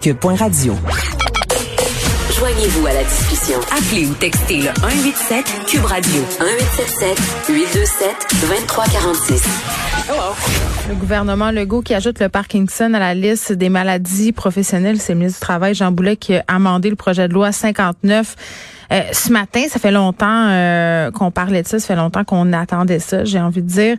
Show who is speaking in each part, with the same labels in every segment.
Speaker 1: cube.radio.
Speaker 2: Joignez-vous à la discussion. Appelez ou textez le 187 Cube Radio 1877 827 2346.
Speaker 3: Le gouvernement Legault qui ajoute le Parkinson à la liste des maladies professionnelles, c'est le ministre du Travail Jean Boulet qui a amendé le projet de loi 59 euh, ce matin, ça fait longtemps euh, qu'on parlait de ça, ça fait longtemps qu'on attendait ça, j'ai envie de dire.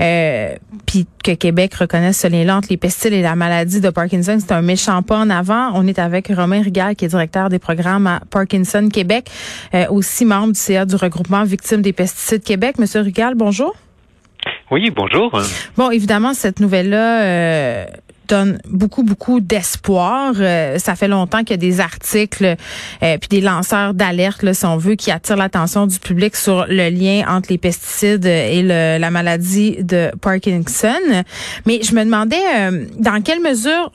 Speaker 3: Euh, Puis que Québec reconnaisse ce lien entre les pesticides et la maladie de Parkinson, c'est un méchant pas en avant. On est avec Romain Rigal, qui est directeur des programmes à Parkinson Québec, euh, aussi membre du CA du regroupement Victimes des pesticides Québec. Monsieur Rigal, bonjour.
Speaker 4: Oui, bonjour.
Speaker 3: Bon, évidemment, cette nouvelle-là euh, donne beaucoup, beaucoup d'espoir. Euh, ça fait longtemps qu'il y a des articles euh, puis des lanceurs d'alerte, si on veut, qui attirent l'attention du public sur le lien entre les pesticides et le, la maladie de Parkinson. Mais je me demandais euh, dans quelle mesure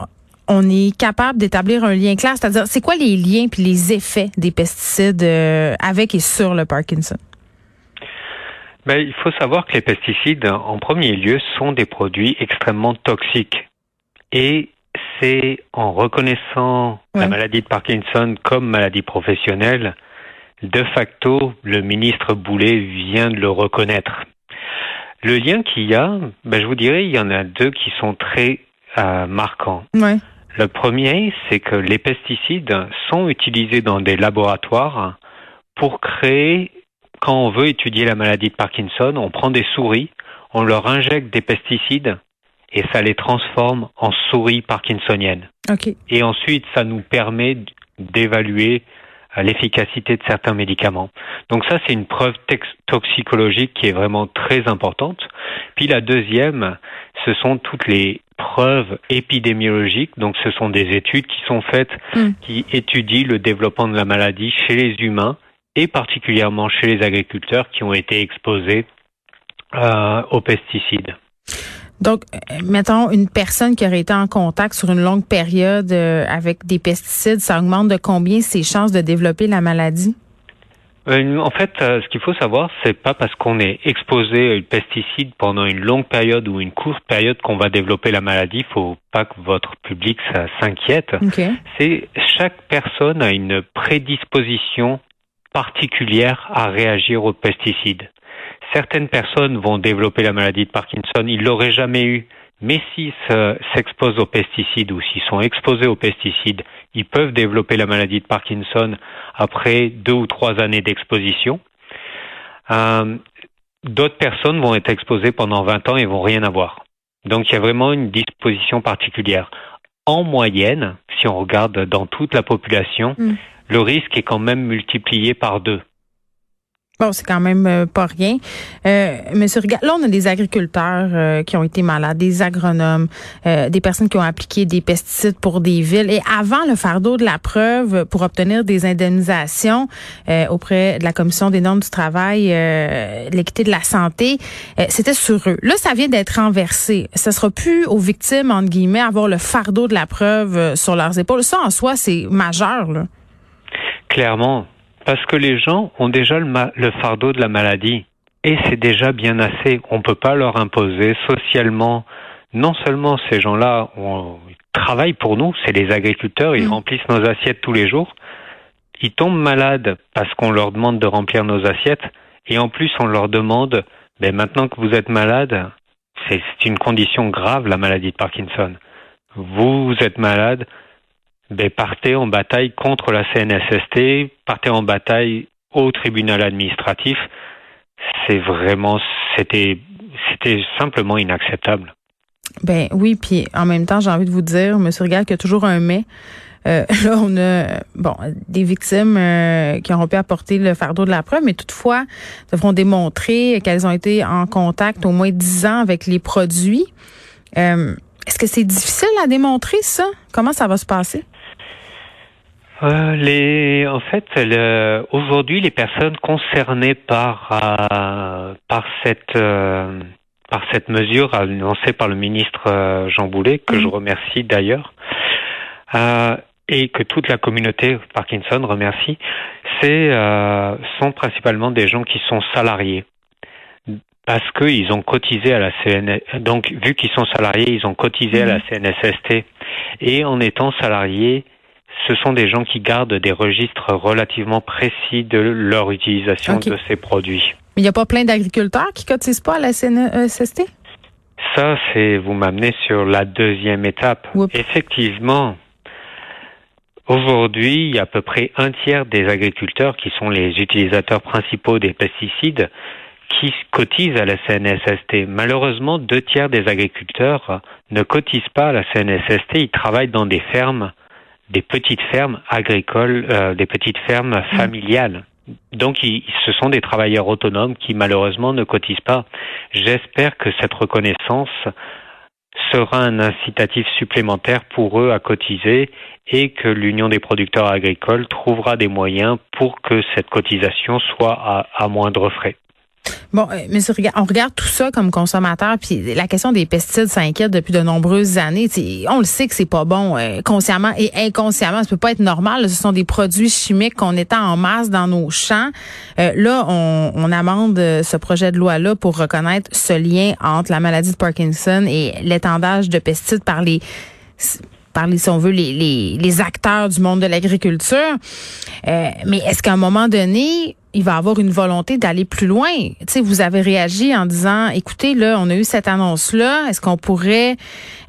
Speaker 3: on est capable d'établir un lien clair, c'est-à-dire c'est quoi les liens puis les effets des pesticides avec et sur le Parkinson?
Speaker 4: Ben, il faut savoir que les pesticides, en premier lieu, sont des produits extrêmement toxiques. Et c'est en reconnaissant la maladie de Parkinson comme maladie professionnelle, de facto, le ministre Boulet vient de le reconnaître. Le lien qu'il y a, ben, je vous dirais, il y en a deux qui sont très euh, marquants. Le premier, c'est que les pesticides sont utilisés dans des laboratoires pour créer, quand on veut étudier la maladie de Parkinson, on prend des souris, on leur injecte des pesticides et ça les transforme en souris parkinsoniennes. Et ensuite, ça nous permet d'évaluer euh, l'efficacité de certains médicaments. Donc ça, c'est une preuve toxicologique qui est vraiment très importante. Puis la deuxième, ce sont toutes les preuves épidémiologiques. Donc ce sont des études qui sont faites, hmm. qui étudient le développement de la maladie chez les humains et particulièrement chez les agriculteurs qui ont été exposés euh, aux pesticides.
Speaker 3: Donc, euh, mettons une personne qui aurait été en contact sur une longue période euh, avec des pesticides, ça augmente de combien ses chances de développer la maladie?
Speaker 4: Euh, en fait, ce qu'il faut savoir, c'est pas parce qu'on est exposé à un pesticide pendant une longue période ou une courte période qu'on va développer la maladie. Il faut pas que votre public s'inquiète. C'est chaque personne a une prédisposition particulière à réagir aux pesticides certaines personnes vont développer la maladie de Parkinson, ils l'auraient jamais eu. Mais s'ils s'exposent aux pesticides ou s'ils sont exposés aux pesticides, ils peuvent développer la maladie de Parkinson après deux ou trois années d'exposition. Euh, D'autres personnes vont être exposées pendant 20 ans et vont rien avoir. Donc il y a vraiment une disposition particulière. En moyenne, si on regarde dans toute la population, mm. le risque est quand même multiplié par deux.
Speaker 3: Bon, c'est quand même euh, pas rien. Euh, Monsieur là, on a des agriculteurs euh, qui ont été malades, des agronomes, euh, des personnes qui ont appliqué des pesticides pour des villes. Et avant le fardeau de la preuve pour obtenir des indemnisations auprès de la Commission des normes du travail, l'équité de la santé, c'était sur eux. Là, ça vient d'être renversé. Ça sera plus aux victimes, entre guillemets, avoir le fardeau de la preuve sur leurs épaules. Ça, en soi, c'est majeur. Là.
Speaker 4: Clairement, parce que les gens ont déjà le, fardeau de la maladie. Et c'est déjà bien assez. On ne peut pas leur imposer socialement. Non seulement ces gens-là travaillent pour nous, c'est les agriculteurs, ils mm. remplissent nos assiettes tous les jours. Ils tombent malades parce qu'on leur demande de remplir nos assiettes. Et en plus, on leur demande, ben maintenant que vous êtes malade, c'est une condition grave, la maladie de Parkinson. Vous êtes malade, ben, partez en bataille contre la CNSST, partez en bataille au tribunal administratif. C'est vraiment, c'était, c'était simplement inacceptable.
Speaker 3: Ben oui, puis en même temps, j'ai envie de vous dire, Monsieur Regal, qu'il y a toujours un mais. Euh, là, on a bon des victimes euh, qui auront pu apporter le fardeau de la preuve, mais toutefois devront démontrer qu'elles ont été en contact au moins dix ans avec les produits. Euh, est-ce que c'est difficile à démontrer ça? Comment ça va se passer?
Speaker 4: Euh, les, en fait, aujourd'hui, les personnes concernées par euh, par cette euh, par cette mesure annoncée par le ministre euh, Jean Boulet, que je mhm. remercie d'ailleurs, et que toute la communauté Parkinson remercie, c'est sont principalement des gens qui sont salariés parce qu'ils ont cotisé à la CNS. Donc, vu qu'ils sont salariés, ils ont cotisé à la mhm. CNSST. Et en étant salariés, ce sont des gens qui gardent des registres relativement précis de leur utilisation de ces produits.
Speaker 3: Mais il n'y a pas plein d'agriculteurs qui cotisent pas à la CNSST?
Speaker 4: Ça, c'est vous m'amenez sur la deuxième étape. Effectivement, aujourd'hui, il y a à peu près un tiers des agriculteurs qui sont les utilisateurs principaux des pesticides qui cotisent à la CNSST. Malheureusement, deux tiers des agriculteurs ne cotisent pas à la CNSST. Ils travaillent dans des fermes, des petites fermes agricoles, euh, des petites fermes mmh. familiales. Donc, ce sont des travailleurs autonomes qui malheureusement ne cotisent pas. J'espère que cette reconnaissance sera un incitatif supplémentaire pour eux à cotiser et que l'Union des producteurs agricoles trouvera des moyens pour que cette cotisation soit à, à moindre frais.
Speaker 3: Bon, euh, monsieur, on regarde tout ça comme consommateur, puis la question des pesticides s'inquiète depuis de nombreuses années. on le sait que c'est pas bon, euh, consciemment et inconsciemment. Ça peut pas être normal. Ce sont des produits chimiques qu'on étend en masse dans nos champs. Euh, là, on, on amende ce projet de loi-là pour reconnaître ce lien entre la maladie de Parkinson et l'étendage de pesticides par les par les, si on veut, les, les, les acteurs du monde de l'agriculture. mais est-ce qu'à un moment donné, il va avoir une volonté d'aller plus loin? Tu vous avez réagi en disant, écoutez, là, on a eu cette annonce-là. Est-ce qu'on pourrait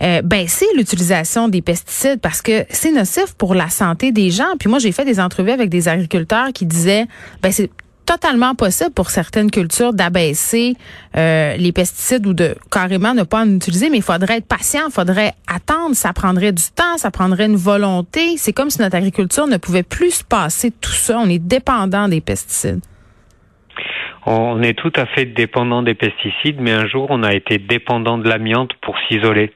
Speaker 3: euh, baisser l'utilisation des pesticides? Parce que c'est nocif pour la santé des gens. Puis moi, j'ai fait des entrevues avec des agriculteurs qui disaient, ben c'est totalement possible pour certaines cultures d'abaisser euh, les pesticides ou de carrément ne pas en utiliser, mais il faudrait être patient, il faudrait attendre, ça prendrait du temps, ça prendrait une volonté. C'est comme si notre agriculture ne pouvait plus se passer tout ça. On est dépendant des pesticides.
Speaker 4: On est tout à fait dépendant des pesticides, mais un jour on a été dépendant de l'amiante pour s'isoler.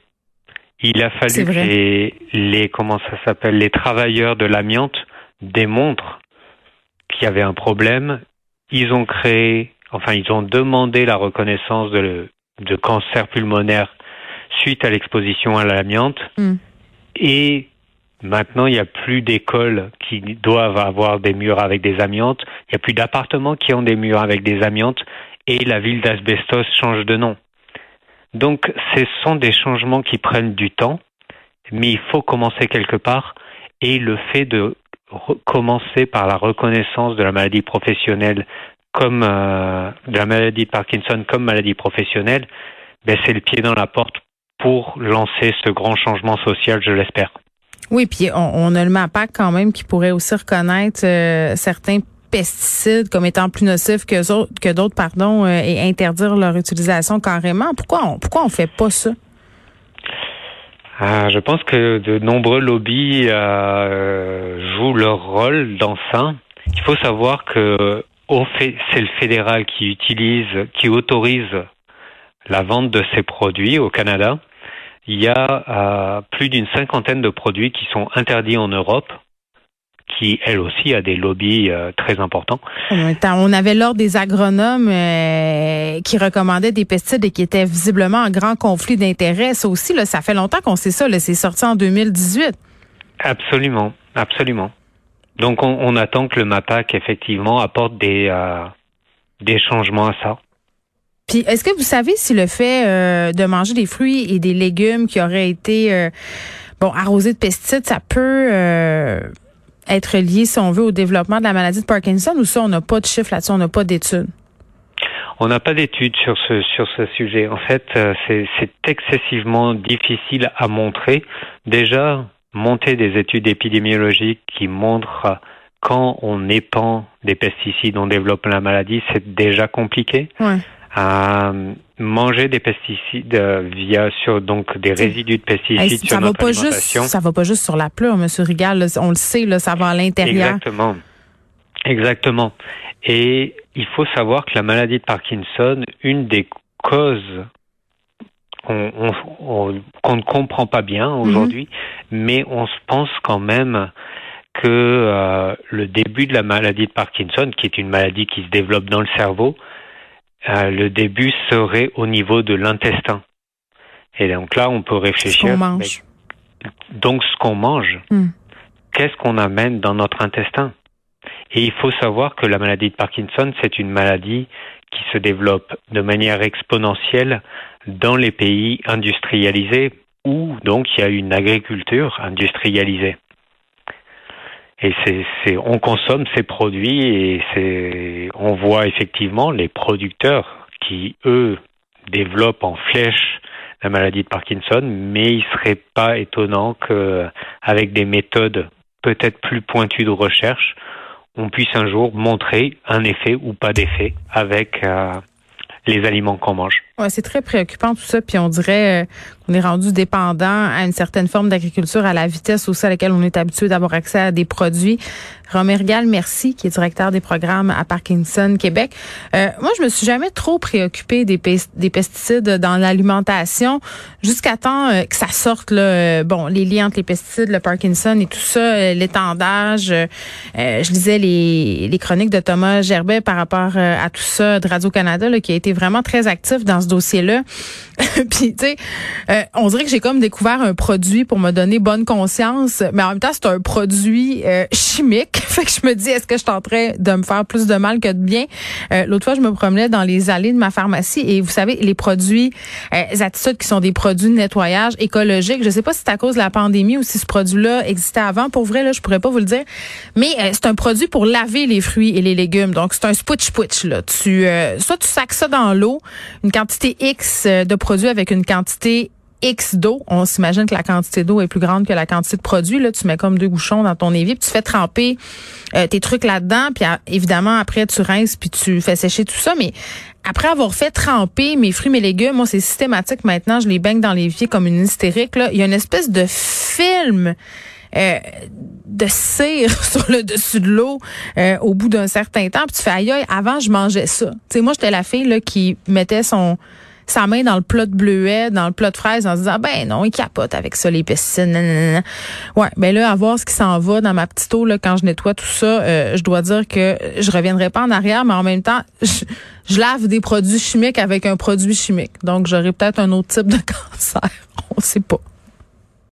Speaker 4: Il a fallu que les, les comment ça s'appelle les travailleurs de l'amiante démontrent qu'il y avait un problème ils ont créé, enfin, ils ont demandé la reconnaissance de, de cancer pulmonaire suite à l'exposition à l'amiante. Hmm. Et maintenant, il n'y a plus d'écoles qui doivent avoir des murs avec des amiantes. Il n'y a plus d'appartements qui ont des murs avec des amiantes. Et la ville d'Asbestos change de nom. Donc, ce sont des changements qui prennent du temps, mais il faut commencer quelque part. Et le fait de commencer par la reconnaissance de la maladie professionnelle comme euh, de la maladie de Parkinson comme maladie professionnelle, ben c'est le pied dans la porte pour lancer ce grand changement social, je l'espère.
Speaker 3: Oui, puis on, a le MAPAC quand même qui pourrait aussi reconnaître euh, certains pesticides comme étant plus nocifs que, d'autres, pardon, euh, et interdire leur utilisation carrément. Pourquoi on, pourquoi on fait pas ça?
Speaker 4: Ah, je pense que de nombreux lobbies euh, jouent leur rôle dans ça. Il faut savoir que c'est le fédéral qui utilise, qui autorise la vente de ces produits au Canada. Il y a euh, plus d'une cinquantaine de produits qui sont interdits en Europe qui, elle aussi, a des lobbies euh, très importants.
Speaker 3: On avait l'ordre des agronomes euh, qui recommandaient des pesticides et qui étaient visiblement en grand conflit d'intérêts. Ça aussi, là, ça fait longtemps qu'on sait ça. C'est sorti en 2018.
Speaker 4: Absolument, absolument. Donc, on, attend que le MAPAC, effectivement, apporte des, euh, des changements à ça.
Speaker 3: Puis, est-ce que vous savez si le fait de manger des fruits et des légumes qui auraient été bon arrosés de pesticides, ça peut être lié, si on veut, au développement de la maladie de Parkinson ou ça, on n'a pas de chiffres là-dessus, on n'a pas d'études?
Speaker 4: On n'a pas d'études sur ce sur ce sujet. En fait, euh, c'est excessivement difficile à montrer. Déjà, monter des études épidémiologiques qui montrent quand on épand des pesticides, on développe la maladie, c'est déjà compliqué. Ouais. Euh, manger des pesticides euh, via sur donc des résidus de pesticides sur ça notre va pas
Speaker 3: juste ça va pas juste sur la pleure monsieur Rigal on le sait là ça va à l'intérieur.
Speaker 4: Exactement. Exactement. Et il faut savoir que la maladie de Parkinson une des causes qu'on ne comprend pas bien mhm. aujourd'hui mais on se pense quand même que euh, le début de la maladie de Parkinson qui est une maladie qui se développe dans le cerveau euh, le début serait au niveau de l'intestin. Et donc là, on peut réfléchir.
Speaker 3: Ce mange.
Speaker 4: donc, ce qu'on mange, hmm. qu'est-ce qu'on amène dans notre intestin? Et il faut savoir que la maladie de Parkinson, c'est une maladie qui se développe de manière exponentielle dans les pays industrialisés où donc il y a une agriculture industrialisée. Et c'est, on consomme ces produits et c'est, on voit effectivement les producteurs qui, eux, développent en flèche la maladie de Parkinson, mais il serait pas étonnant qu'avec des méthodes peut-être plus pointues de recherche, on puisse un jour montrer un effet ou pas d'effet avec euh, les aliments qu'on mange.
Speaker 3: Ouais, c'est très préoccupant tout ça, puis on dirait euh, qu'on est rendu dépendant à une certaine forme d'agriculture, à la vitesse aussi à laquelle on est habitué d'avoir accès à des produits. Romer Gall, merci, qui est directeur des programmes à Parkinson Québec. Euh, moi, je me suis jamais trop préoccupée des, des pesticides dans l'alimentation jusqu'à temps euh, que ça sorte là, bon, les liens entre les pesticides, le Parkinson et tout ça, l'étendage. je lisais les, chroniques de Thomas Gerbet par rapport à tout ça de Radio Canada, qui a été vraiment très actif dans dossier-là. Puis, tu sais, euh, on dirait que j'ai comme découvert un produit pour me donner bonne conscience, mais en même temps, c'est un produit euh, chimique. fait que je me dis, est-ce que je tenterais de me faire plus de mal que de bien? Euh, l'autre fois, je me promenais dans les allées de ma pharmacie et vous savez, les produits attitudes qui sont des produits de nettoyage écologique, je sais pas si c'est à cause de la pandémie ou si ce produit-là existait avant. Pour vrai, là, je pourrais pas vous le dire. Mais c'est un produit pour laver les fruits et les légumes. Donc, c'est un switch-switch, là. Tu, soit tu sacs ça dans l'eau, une quantité X de produits avec une quantité X d'eau. On s'imagine que la quantité d'eau est plus grande que la quantité de produit. Là, tu mets comme deux bouchons dans ton évier, puis tu fais tremper euh, tes trucs là-dedans, puis évidemment après tu rinces puis tu fais sécher tout ça. Mais après avoir fait tremper mes fruits, mes légumes, moi c'est systématique maintenant. Je les baigne dans l'évier comme une hystérique. Là, il y a une espèce de film. Euh, de cire sur le dessus de l'eau euh, au bout d'un certain temps. Puis tu fais aïe, avant je mangeais ça. Tu sais, moi j'étais la fille là, qui mettait son sa main dans le plat de bleuet, dans le plat de fraises, en se disant, ben non, il capote avec ça, les pesticides. Ouais, ben là, à voir ce qui s'en va dans ma petite eau, là, quand je nettoie tout ça, euh, je dois dire que je reviendrai pas en arrière, mais en même temps, je, lave des produits chimiques avec un produit chimique. Donc, j'aurai peut-être un autre type de cancer. On sait pas.